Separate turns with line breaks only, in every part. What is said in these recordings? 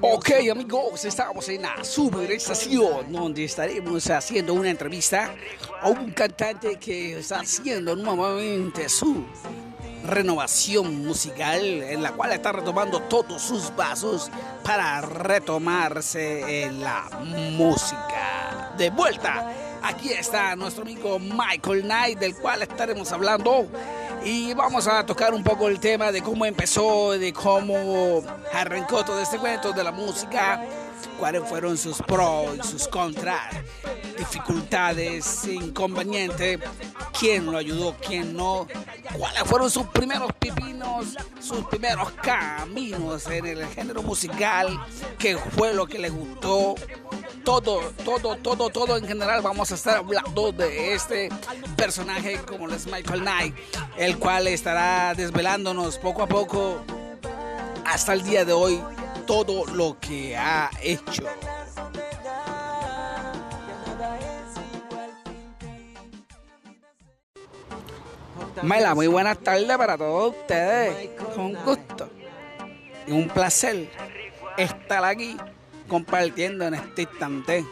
Ok amigos, estamos en la super estación donde estaremos haciendo una entrevista a un cantante que está haciendo nuevamente su renovación musical en la cual está retomando todos sus pasos para retomarse en la música. De vuelta, aquí está nuestro amigo Michael Knight del cual estaremos hablando y vamos a tocar un poco el tema de cómo empezó, de cómo arrancó todo este cuento de la música, cuáles fueron sus pros y sus contras, dificultades, inconvenientes, quién lo ayudó, quién no, cuáles fueron sus primeros pipinos, sus primeros caminos en el género musical, qué fue lo que le gustó, todo, todo, todo, todo en general vamos a estar hablando de este personaje como es Michael Knight, el cual estará desvelándonos poco a poco hasta el día de hoy todo lo que ha hecho. Mela, muy buenas tardes para todos ustedes. Con gusto y un placer estar aquí compartiendo en este instante,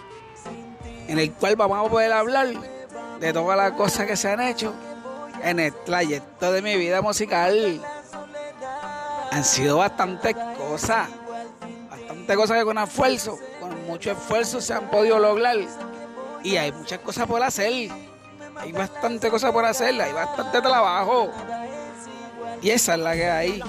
en el cual vamos a poder hablar de todas las cosas que se han hecho en el trayecto de mi vida musical. Han sido bastantes cosas, bastantes cosas que con esfuerzo, con mucho esfuerzo se han podido lograr. Y hay muchas cosas por hacer, hay bastante cosas por hacer, hay bastante trabajo. Y esa es la que hay.